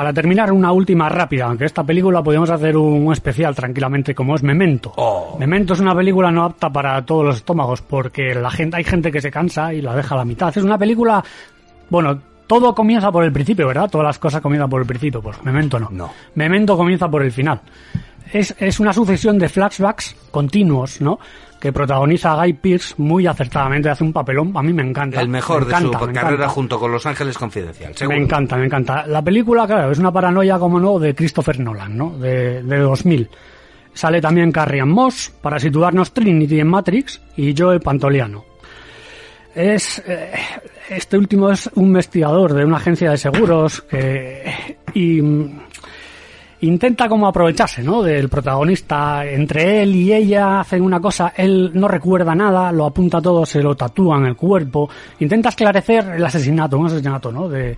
Para terminar, una última rápida, aunque esta película podemos hacer un especial tranquilamente como es Memento. Oh. Memento es una película no apta para todos los estómagos porque la gente, hay gente que se cansa y la deja a la mitad. Es una película, bueno, todo comienza por el principio, ¿verdad? Todas las cosas comienzan por el principio, pues Memento no. No. Memento comienza por el final. Es, es una sucesión de flashbacks continuos, ¿no? Que protagoniza Guy Pearce muy acertadamente, hace un papelón, a mí me encanta. El mejor Me de su me carrera encanta. junto con Los Ángeles Confidencial. seguro. Me encanta, me encanta. La película, claro, es una paranoia, como no, de Christopher Nolan, ¿no? De, de 2000. Sale también Carrie Ann Moss, para situarnos Trinity en Matrix, y Joe Pantoliano. Es, eh, este último es un investigador de una agencia de seguros que, y mm, intenta como aprovecharse, ¿no? Del protagonista. Entre él y ella hacen una cosa, él no recuerda nada, lo apunta todo, se lo tatúa en el cuerpo. Intenta esclarecer el asesinato, un asesinato, ¿no? De,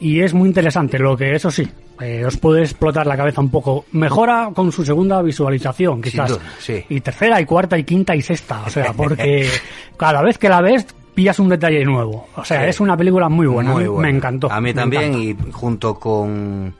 y es muy interesante, lo que eso sí, eh, os puede explotar la cabeza un poco. Mejora con su segunda visualización, quizás. duda, sí. Y tercera, y cuarta, y quinta, y sexta. O sea, porque cada vez que la ves, pillas un detalle nuevo. O sea, Sí. es una película muy buena. Muy buena. Me encantó. A mí también y junto con...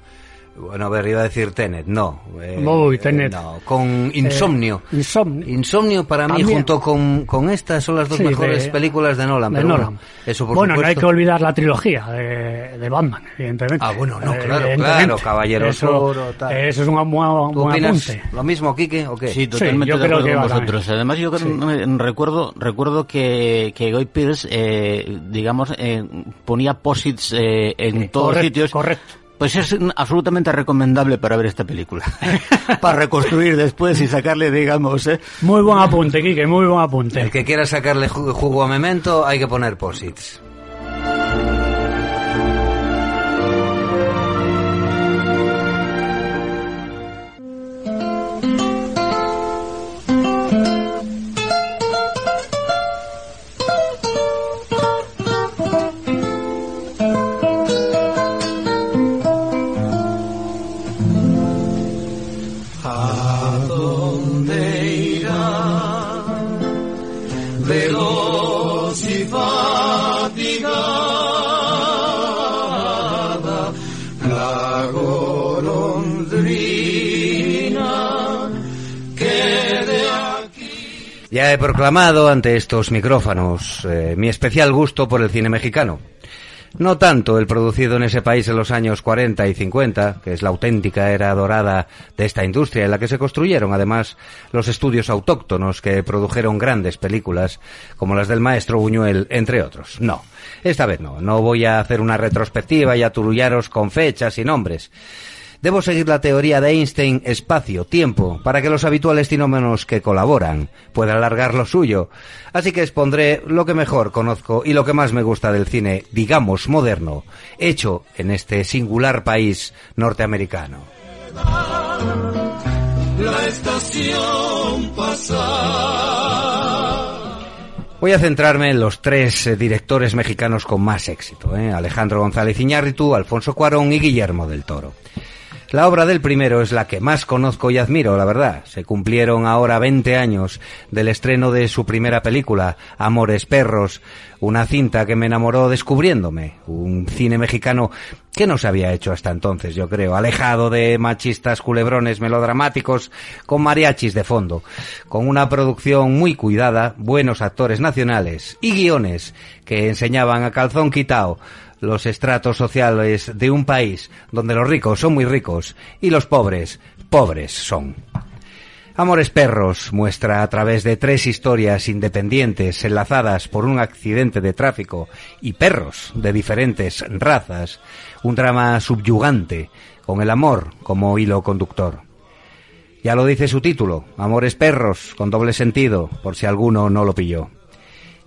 Bueno, a ver, iba a decir Tenet, no. eh, Uy, Tenet. no, con Insomnio. Eh, Insomnio. Insomnio para mí, También. junto con, con estas, son las dos Sí, mejores de- películas de Nolan. de pero Nolan. Bueno, eso por bueno, no hay que olvidar la trilogía de, de Batman, evidentemente. Ah, bueno, no, Eh, claro, claro, Caballero eso. Eso es un buen, ¿Tú opinas apunte. lo mismo, Quique, o qué? Sí, totalmente yo de creo acuerdo que con vosotros. también. Además, yo creo- me- recuerdo recuerdo que, que Guy Pearce, eh, digamos, eh, ponía posits eh, en todos correcto, sitios. correcto. Pues es absolutamente recomendable para ver esta película. para reconstruir después y sacarle, digamos, eh, Muy buen apunte, Quique, muy buen apunte. El que quiera sacarle ju- jugo a Memento, hay que poner posits. He proclamado ante estos micrófonos eh, mi especial gusto por el cine mexicano. No tanto el producido en ese país en los años 40 y 50, que es la auténtica era dorada de esta industria en la que se construyeron además los estudios autóctonos que produjeron grandes películas como las del maestro Buñuel, entre otros. No, esta vez no. No voy a hacer una retrospectiva y aturullaros con fechas y nombres. Debo seguir la teoría de Einstein espacio-tiempo para que los habituales cinómenos que colaboran puedan alargar lo suyo. Así que expondré lo que mejor conozco y lo que más me gusta del cine, digamos, moderno, hecho en este singular país norteamericano. Voy a centrarme en los tres eh, directores mexicanos con más éxito, ¿eh? Alejandro González Iñárritu, Alfonso Cuarón y Guillermo del Toro. La obra del primero es la que más conozco y admiro, la verdad. Se cumplieron ahora 20 años del estreno de su primera película, Amores Perros, una cinta que me enamoró descubriéndome, un cine mexicano que no se había hecho hasta entonces, yo creo, alejado de machistas culebrones melodramáticos con mariachis de fondo, con una producción muy cuidada, buenos actores nacionales y guiones que enseñaban a calzón quitao los estratos sociales de un país donde los ricos son muy ricos y los pobres, pobres son. Amores Perros muestra a través de tres historias independientes enlazadas por un accidente de tráfico y perros de diferentes razas, un drama subyugante con el amor como hilo conductor. Ya lo dice su título, Amores Perros, con doble sentido, por si alguno no lo pilló.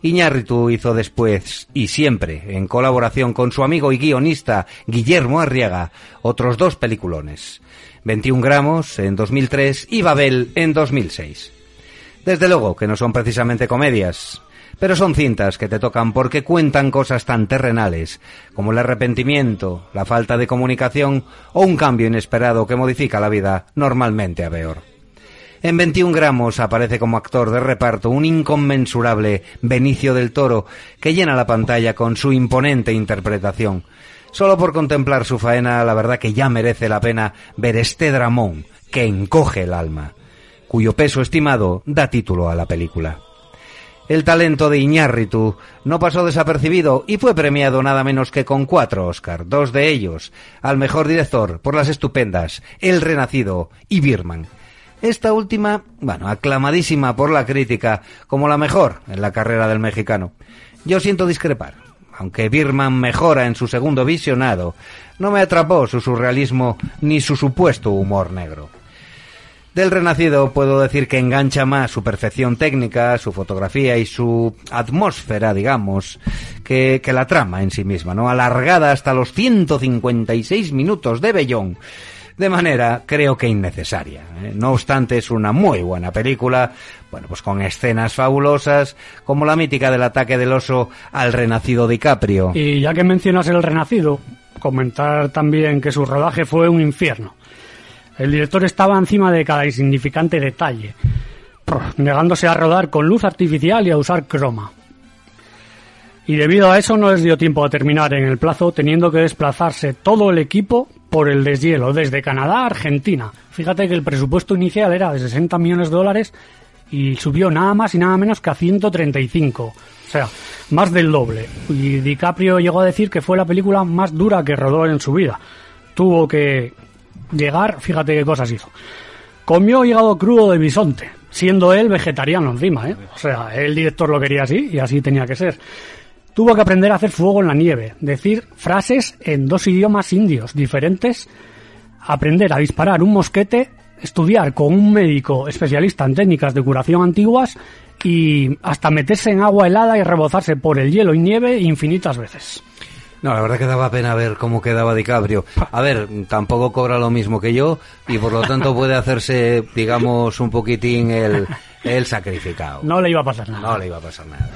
Iñárritu hizo después, y siempre, en colaboración con su amigo y guionista Guillermo Arriaga, otros dos peliculones. 21 gramos en 2003 y Babel en 2006. Desde luego que no son precisamente comedias, pero son cintas que te tocan porque cuentan cosas tan terrenales como el arrepentimiento, la falta de comunicación o un cambio inesperado que modifica la vida normalmente a peor. En 21 gramos aparece como actor de reparto un inconmensurable Benicio del Toro que llena la pantalla con su imponente interpretación. Solo por contemplar su faena, la verdad que ya merece la pena ver este dramón que encoge el alma, cuyo peso estimado da título a la película. El talento de Iñárritu no pasó desapercibido y fue premiado nada menos que con cuatro Oscar, dos de ellos al mejor director por las estupendas El Renacido y Birman. Esta última, bueno, aclamadísima por la crítica como la mejor en la carrera del mexicano. Yo siento discrepar. Aunque Birman mejora en su segundo visionado, no me atrapó su surrealismo ni su supuesto humor negro. Del Renacido puedo decir que engancha más su perfección técnica, su fotografía y su atmósfera, digamos, que, que la trama en sí misma, ¿no? Alargada hasta los 156 minutos de Bellón de manera creo que innecesaria. ¿eh? No obstante, es una muy buena película, bueno, pues con escenas fabulosas, como la mítica del ataque del oso al renacido DiCaprio. Y ya que mencionas el renacido, comentar también que su rodaje fue un infierno. El director estaba encima de cada insignificante detalle, negándose a rodar con luz artificial y a usar croma. Y debido a eso no les dio tiempo a terminar en el plazo, teniendo que desplazarse todo el equipo por el deshielo desde Canadá a Argentina. Fíjate que el presupuesto inicial era de 60 millones de dólares y subió nada más y nada menos que a 135. O sea, más del doble. Y DiCaprio llegó a decir que fue la película más dura que rodó en su vida. Tuvo que llegar, fíjate qué cosas hizo. Comió hígado crudo de bisonte, siendo él vegetariano encima, ¿eh? O sea, el director lo quería así y así tenía que ser. Tuvo que aprender a hacer fuego en la nieve, decir frases en dos idiomas indios diferentes, aprender a disparar un mosquete, estudiar con un médico especialista en técnicas de curación antiguas y hasta meterse en agua helada y rebozarse por el hielo y nieve infinitas veces. No, la verdad que daba pena ver cómo quedaba DiCaprio. A ver, tampoco cobra lo mismo que yo y por lo tanto puede hacerse, digamos, un poquitín el, el sacrificado. No le iba a pasar nada. No le iba a pasar nada.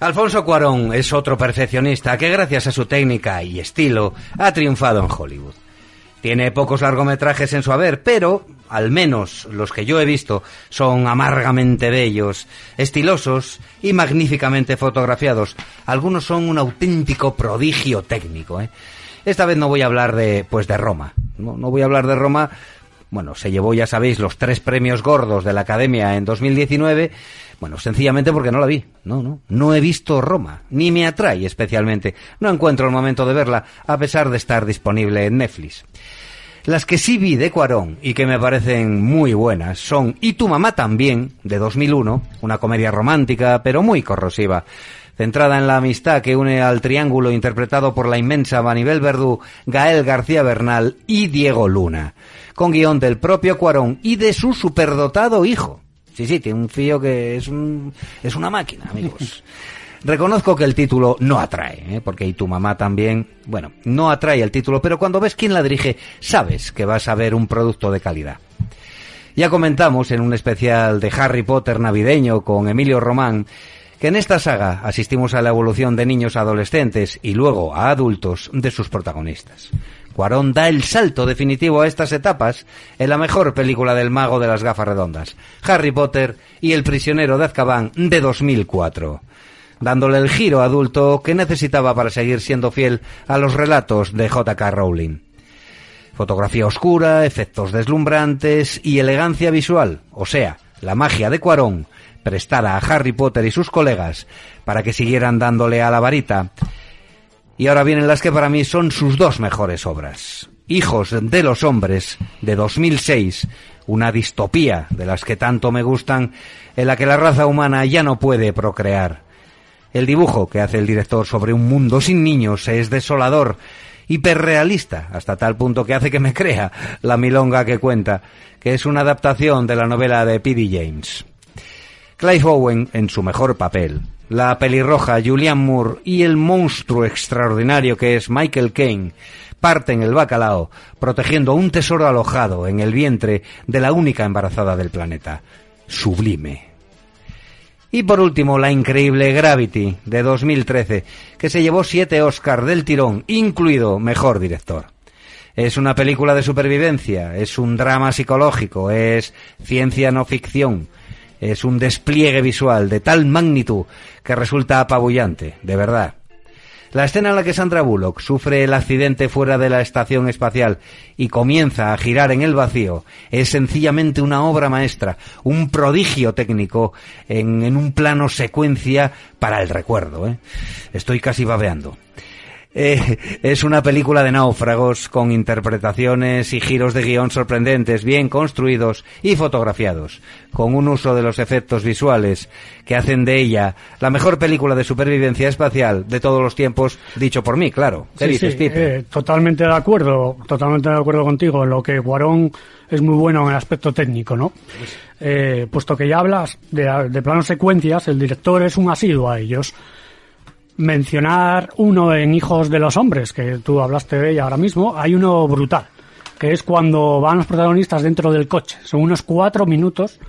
Alfonso Cuarón es otro perfeccionista que gracias a su técnica y estilo ha triunfado en Hollywood. Tiene pocos largometrajes en su haber, pero, al menos los que yo he visto, son amargamente bellos, estilosos y magníficamente fotografiados. Algunos son un auténtico prodigio técnico. ¿eh? Esta vez no voy a hablar de, pues, de Roma. No, no voy a hablar de Roma. Bueno, se llevó, ya sabéis, los tres premios gordos de la Academia en 2019. Bueno, sencillamente porque no la vi. No, no. No he visto Roma. Ni me atrae especialmente. No encuentro el momento de verla, a pesar de estar disponible en Netflix. Las que sí vi de Cuarón y que me parecen muy buenas son Y tu mamá también, de 2001, una comedia romántica pero muy corrosiva, centrada en la amistad que une al triángulo interpretado por la inmensa Manibel Verdú, Gael García Bernal y Diego Luna, con guion del propio Cuarón y de su superdotado hijo. Sí, sí, tiene un fío que es, un, es una máquina, amigos. Reconozco que el título no atrae, ¿eh? porque y tu mamá también, bueno, no atrae el título, pero cuando ves quién la dirige, sabes que vas a ver un producto de calidad. Ya comentamos en un especial de Harry Potter navideño con Emilio Román que en esta saga asistimos a la evolución de niños adolescentes y luego a adultos de sus protagonistas. Cuarón da el salto definitivo a estas etapas en la mejor película del mago de las gafas redondas, Harry Potter y El prisionero de Azkaban de 2004, dándole el giro adulto que necesitaba para seguir siendo fiel a los relatos de J.K. Rowling. Fotografía oscura, efectos deslumbrantes y elegancia visual, o sea, la magia de Cuarón, prestada a Harry Potter y sus colegas para que siguieran dándole a la varita. Y ahora vienen las que para mí son sus dos mejores obras. Hijos de los hombres, de 2006, una distopía de las que tanto me gustan, en la que la raza humana ya no puede procrear. El dibujo que hace el director sobre un mundo sin niños es desolador, hiperrealista, hasta tal punto que hace que me crea la milonga que cuenta, que es una adaptación de la novela de P.D. James. Clive Owen en su mejor papel, la pelirroja Julianne Moore y el monstruo extraordinario que es Michael Caine parten el bacalao protegiendo un tesoro alojado en el vientre de la única embarazada del planeta. Sublime. Y por último, la increíble Gravity de 2013, que se llevó siete Oscars del tirón, incluido Mejor Director. Es una película de supervivencia, es un drama psicológico, es ciencia no ficción, es un despliegue visual de tal magnitud que resulta apabullante, de verdad. La escena en la que Sandra Bullock sufre el accidente fuera de la estación espacial y comienza a girar en el vacío es sencillamente una obra maestra, un prodigio técnico en, un plano secuencia para el recuerdo. ¿eh? Estoy casi babeando. Eh, es una película de náufragos con interpretaciones y giros de guion sorprendentes, bien construidos y fotografiados, con un uso de los efectos visuales que hacen de ella la mejor película de supervivencia espacial de todos los tiempos, dicho por mí, claro. ¿Qué Sí, dices, sí, eh, totalmente de acuerdo, totalmente de acuerdo contigo. En lo que Guarón es muy bueno en el aspecto técnico, ¿no? Eh, puesto que ya hablas de, de planos secuencias, el director es un asiduo a ellos. Mencionar uno en Hijos de los Hombres, que tú hablaste de ella ahora mismo, hay uno brutal, que es cuando van los protagonistas dentro del coche. Son unos cuatro minutos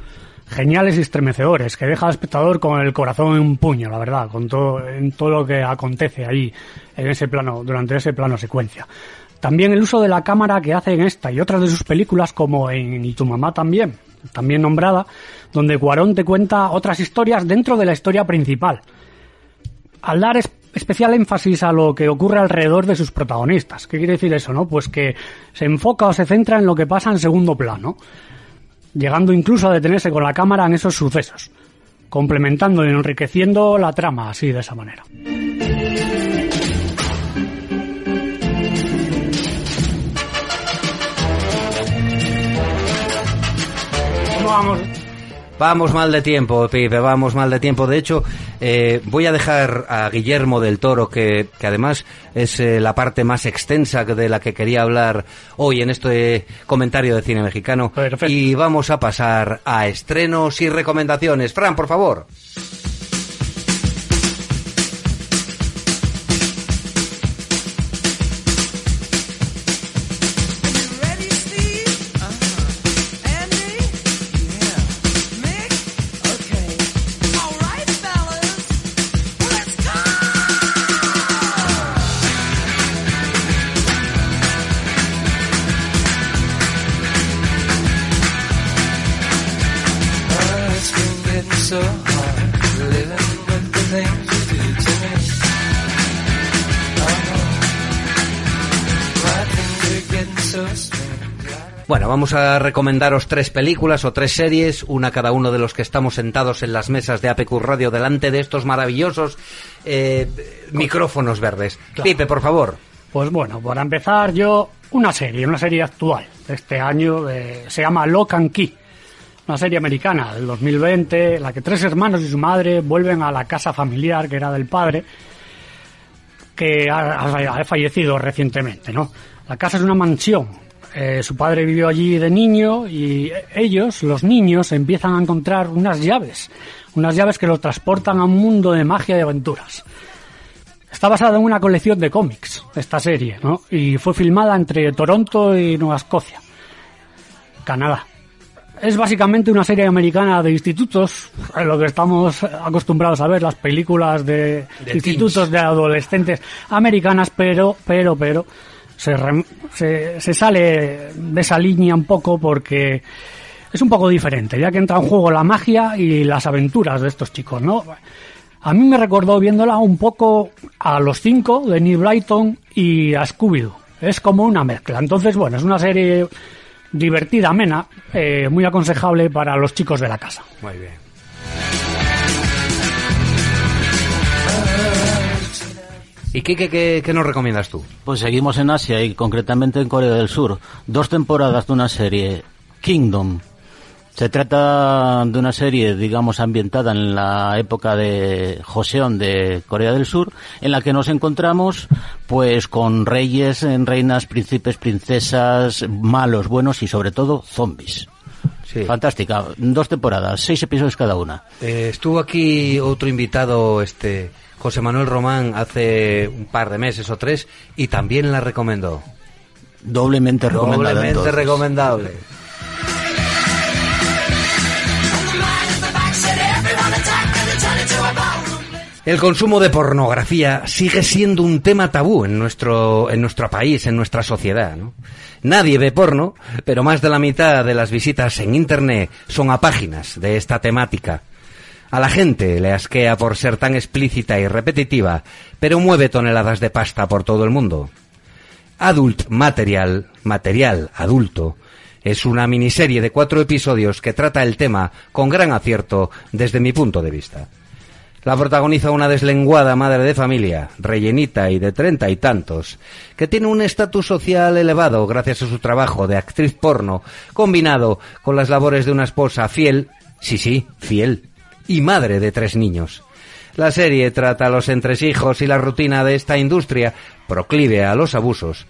geniales y estremecedores, que deja al espectador con el corazón en un puño, la verdad, con todo, en todo lo que acontece ahí, en ese plano, durante ese plano secuencia. También el uso de la cámara que hace en esta y otras de sus películas, como en Y tu mamá también, también nombrada, donde Cuarón te cuenta otras historias dentro de la historia principal. Al dar es- especial énfasis a lo que ocurre alrededor de sus protagonistas. ¿Qué quiere decir eso, no? Pues que se enfoca o se centra en lo que pasa en segundo plano llegando incluso a detenerse con la cámara en esos sucesos, complementando y enriqueciendo la trama así de esa manera. ¿Cómo vamos? Vamos mal de tiempo, Pipe, vamos mal de tiempo. De hecho, eh, voy a dejar a Guillermo del Toro, que, que además es eh, la parte más extensa de la que quería hablar hoy en este comentario de cine mexicano. Perfecto. Y vamos a pasar a estrenos y recomendaciones. Fran, por favor. So hard living with the things you do to me. Oh, my things are getting so strange. Bueno, vamos a recomendaros tres películas o tres series, una cada uno de los que estamos sentados en las mesas de APQ Radio delante de estos maravillosos eh, micrófonos verdes. Claro. Pipe, por favor. Pues bueno, para empezar yo, una serie, una serie actual de este año, eh, se llama Lock and Key, una serie americana del 2020, en la que tres hermanos y su madre vuelven a la casa familiar que era del padre, que ha, fallecido recientemente, ¿no? La casa es una mansión. eh, su padre vivió allí de niño y ellos, los niños, empiezan a encontrar unas llaves, unas llaves que los transportan a un mundo de magia y aventuras. Está basada en una colección de cómics, esta serie, ¿no? Y fue filmada entre Toronto y Nueva Escocia, Canadá. Es básicamente una serie americana de institutos, en lo que estamos acostumbrados a ver, las películas de, De institutos de adolescentes americanas, pero, pero, pero, se, rem- se, se sale de esa línea un poco porque es un poco diferente, ya que entra en juego la magia y las aventuras de estos chicos, ¿no? A mí me recordó viéndola un poco a Los Cinco de Neil Brighton y a Scooby-Doo. Es como una mezcla. Entonces, bueno, es una serie divertida, amena, eh, muy aconsejable para los chicos de la casa. Muy bien. ¿Y qué, qué, qué, qué nos recomiendas tú? Pues seguimos en Asia y concretamente en Corea del Sur. Dos temporadas de una serie, Kingdom. Se trata de una serie, digamos, ambientada en la época de Joseon de Corea del Sur, en la que nos encontramos, pues, con reyes, reinas, príncipes, princesas, malos, buenos y sobre todo zombies. Sí. Fantástica. Dos temporadas, seis episodios cada una. Eh, estuvo aquí otro invitado, este José Manuel Román, hace un par de meses o tres, y también la recomendó. Doblemente recomendada. Doblemente recomendable. El consumo de pornografía sigue siendo un tema tabú en nuestro, en nuestro país, en nuestra sociedad. Nadie ve porno, pero más de la mitad de las visitas en Internet son a páginas de esta temática. A la gente le asquea por ser tan explícita y repetitiva, pero mueve toneladas de pasta por todo el mundo. Adult Material, material adulto, es una miniserie de cuatro episodios que trata el tema con gran acierto desde mi punto de vista. La protagoniza una deslenguada madre de familia, rellenita y de treinta y tantos, que tiene un estatus social elevado gracias a su trabajo de actriz porno, combinado con las labores de una esposa fiel, sí, sí, fiel, y madre de tres niños. La serie trata los entresijos y la rutina de esta industria, proclive a los abusos,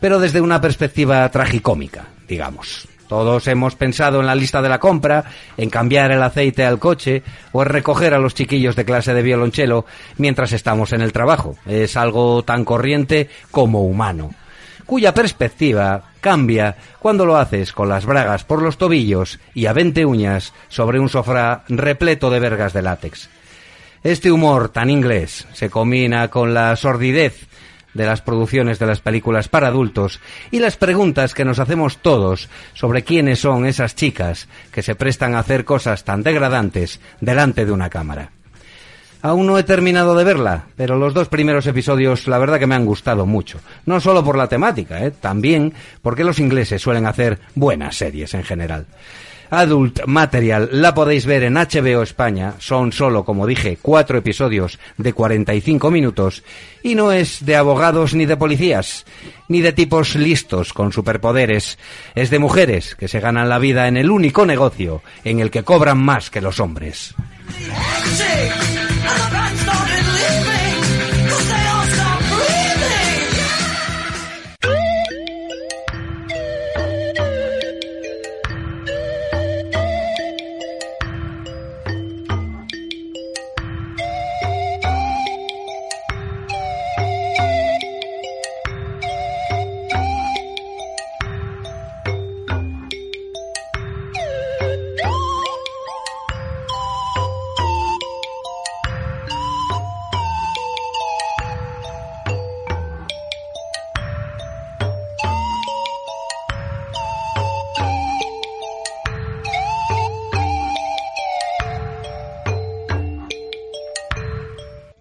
pero desde una perspectiva tragicómica, digamos. Todos hemos pensado en la lista de la compra, en cambiar el aceite al coche o en recoger a los chiquillos de clase de violonchelo mientras estamos en el trabajo. Es algo tan corriente como humano, cuya perspectiva cambia cuando lo haces con las bragas por los tobillos y a 20 uñas sobre un sofá repleto de vergas de látex. Este humor tan inglés se combina con la sordidez de las producciones de las películas para adultos y las preguntas que nos hacemos todos sobre quiénes son esas chicas que se prestan a hacer cosas tan degradantes delante de una cámara. Aún no he terminado de verla, pero los dos primeros episodios la verdad que me han gustado mucho. No solo por la temática, ¿eh? también porque los ingleses suelen hacer buenas series en general. Adult Material la podéis ver en HBO España, son solo, como dije, cuatro episodios de 45 minutos y no es de abogados ni de policías, ni de tipos listos con superpoderes, es de mujeres que se ganan la vida en el único negocio en el que cobran más que los hombres.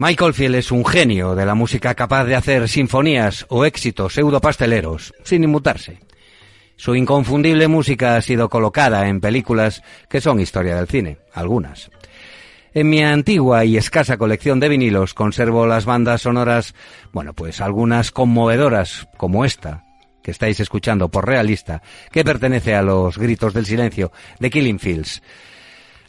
Michael Field es un genio de la música capaz de hacer sinfonías o éxitos pseudopasteleros sin inmutarse. Su inconfundible música ha sido colocada en películas que son historia del cine, algunas. En mi antigua y escasa colección de vinilos conservo las bandas sonoras, bueno, pues algunas conmovedoras, como esta, que estáis escuchando por realista, que pertenece a los gritos del silencio de Killing Fields.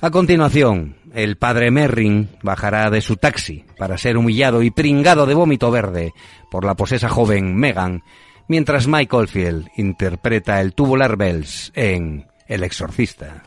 A continuación, el padre Merrin bajará de su taxi para ser humillado y pringado de vómito verde por la posesa joven Megan, mientras Mike Oldfield interpreta el Tubular Bells en El Exorcista.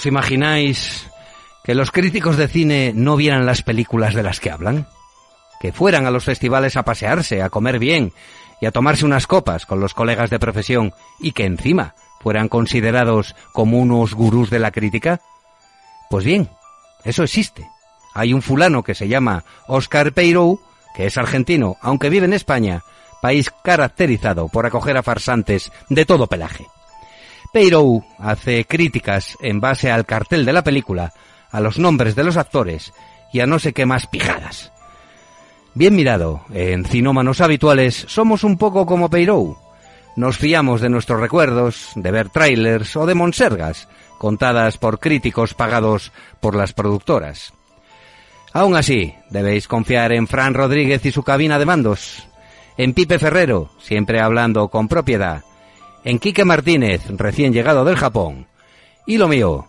¿Os imagináis que los críticos de cine no vieran las películas de las que hablan? Que fueran a los festivales a pasearse, a comer bien y a tomarse unas copas con los colegas de profesión y que encima fueran considerados como unos gurús de la crítica? Pues bien, eso existe. Hay un fulano que se llama Oscar Peirou, que es argentino, aunque vive en España, país caracterizado por acoger a farsantes de todo pelaje. Peirou hace críticas en base al cartel de la película, a los nombres de los actores y a no sé qué más pijadas. Bien mirado, en Cinómanos Habituales somos un poco como Peirou. Nos fiamos de nuestros recuerdos, de ver trailers o de monsergas, contadas por críticos pagados por las productoras. Aún así, debéis confiar en Fran Rodríguez y su cabina de mandos, en Pipe Ferrero, siempre hablando con propiedad, en Quique Martínez, recién llegado del Japón, y lo mío,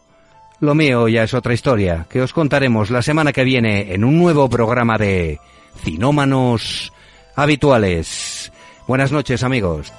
lo mío ya es otra historia que os contaremos la semana que viene en un nuevo programa de Cinómanos Habituales. Buenas noches amigos.